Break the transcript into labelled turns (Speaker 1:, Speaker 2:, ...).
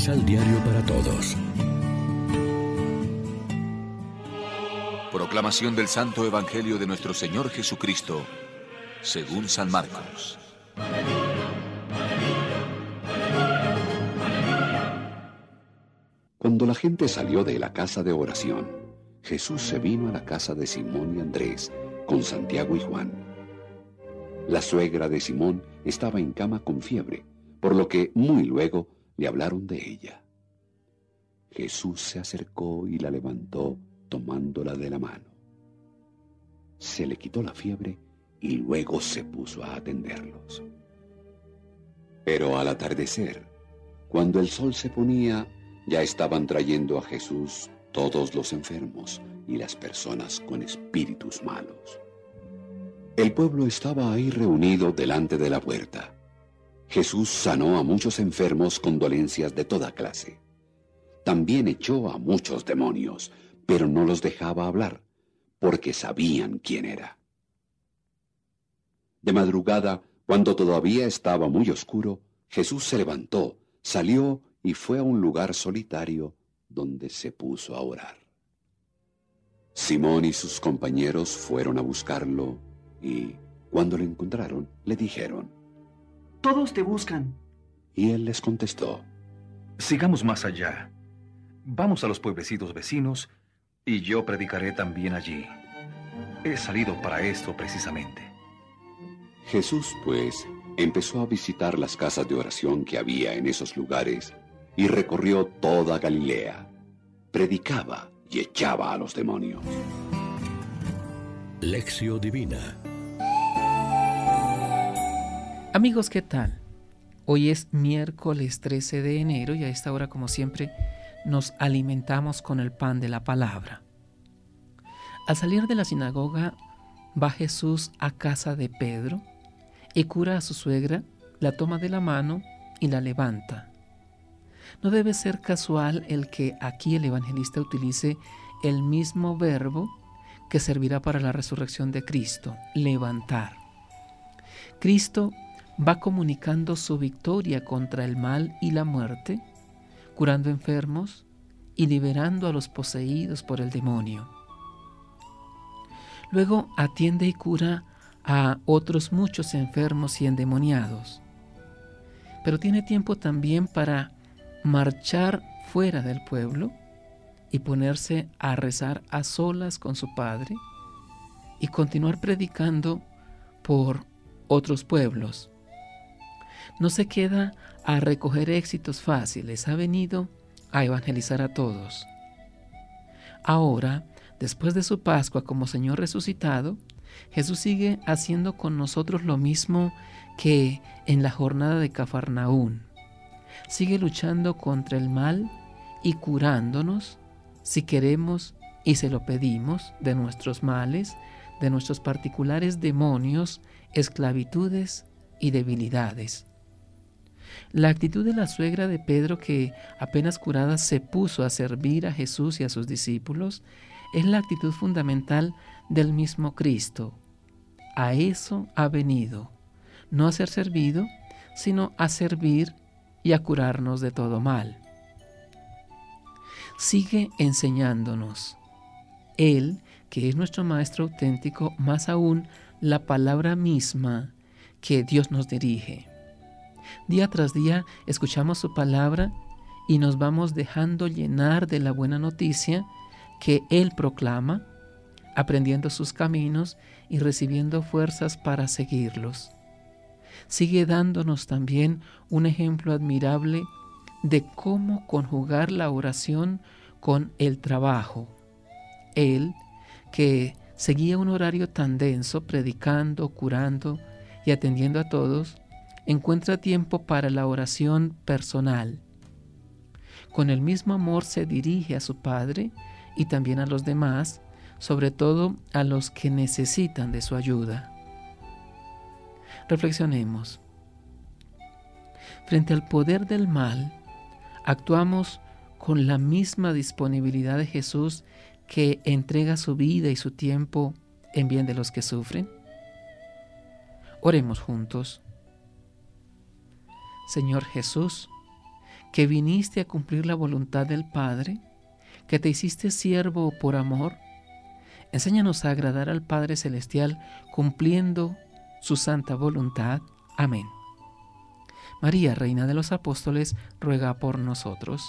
Speaker 1: Misal Diario para Todos.
Speaker 2: Proclamación del Santo Evangelio de nuestro Señor Jesucristo, según San Marcos.
Speaker 3: Cuando la gente salió de la casa de oración, Jesús se vino a la casa de Simón y Andrés con Santiago y Juan. La suegra de Simón estaba en cama con fiebre, por lo que muy luego le hablaron de ella. Jesús se acercó y la levantó tomándola de la mano. Se le quitó la fiebre y luego se puso a atenderlos. Pero al atardecer, cuando el sol se ponía, ya estaban trayendo a Jesús todos los enfermos y las personas con espíritus malos. El pueblo estaba ahí reunido delante de la puerta. Jesús sanó a muchos enfermos con dolencias de toda clase. También echó a muchos demonios, pero no los dejaba hablar, porque sabían quién era. De madrugada, cuando todavía estaba muy oscuro, Jesús se levantó, salió y fue a un lugar solitario donde se puso a orar. Simón y sus compañeros fueron a buscarlo y, cuando lo encontraron, le dijeron,
Speaker 4: Todos te buscan.
Speaker 3: Y él les contestó,
Speaker 5: Sigamos más allá. Vamos a los pueblecitos vecinos y yo predicaré también allí. He salido para esto precisamente.
Speaker 3: Jesús, pues, empezó a visitar las casas de oración que había en esos lugares y recorrió toda Galilea. Predicaba y echaba a los demonios.
Speaker 1: Lección Divina
Speaker 6: Amigos, ¿qué tal? Hoy es miércoles 13 de enero y a esta hora, como siempre, nos alimentamos con el pan de la palabra. Al salir de la sinagoga, va Jesús a casa de Pedro y cura a su suegra, la toma de la mano y la levanta. No debe ser casual el que aquí el evangelista utilice el mismo verbo que servirá para la resurrección de Cristo, levantar. Cristo va comunicando su victoria contra el mal y la muerte, curando enfermos y liberando a los poseídos por el demonio. Luego atiende y cura a otros muchos enfermos y endemoniados. Pero tiene tiempo también para marchar fuera del pueblo y ponerse a rezar a solas con su Padre y continuar predicando por otros pueblos no se queda a recoger éxitos fáciles, ha venido a evangelizar a todos. Ahora, después de su Pascua como Señor resucitado, Jesús sigue haciendo con nosotros lo mismo que en la jornada de Cafarnaún. Sigue luchando contra el mal y curándonos, si queremos y se lo pedimos, de nuestros males, de nuestros particulares demonios, esclavitudes y debilidades. La actitud de la suegra de Pedro que apenas curada se puso a servir a Jesús y a sus discípulos es la actitud fundamental del mismo Cristo. A eso ha venido, no a ser servido, sino a servir y a curarnos de todo mal. Sigue enseñándonos. Él, que es nuestro Maestro auténtico, más aún la palabra misma que Dios nos dirige. Día tras día escuchamos su palabra y nos vamos dejando llenar de la buena noticia que Él proclama, aprendiendo sus caminos y recibiendo fuerzas para seguirlos. Sigue dándonos también un ejemplo admirable de cómo conjugar la oración con el trabajo. Él, que seguía un horario tan denso, predicando, curando y atendiendo a todos, encuentra tiempo para la oración personal. Con el mismo amor se dirige a su Padre y también a los demás, sobre todo a los que necesitan de su ayuda. Reflexionemos. Frente al poder del mal, actuamos con la misma disponibilidad de Jesús que entrega su vida y su tiempo en bien de los que sufren. Oremos juntos. Señor Jesús, que viniste a cumplir la voluntad del Padre, que te hiciste siervo por amor. Enséñanos a agradar al Padre Celestial cumpliendo su santa voluntad. Amén. María, Reina de los Apóstoles, ruega por nosotros.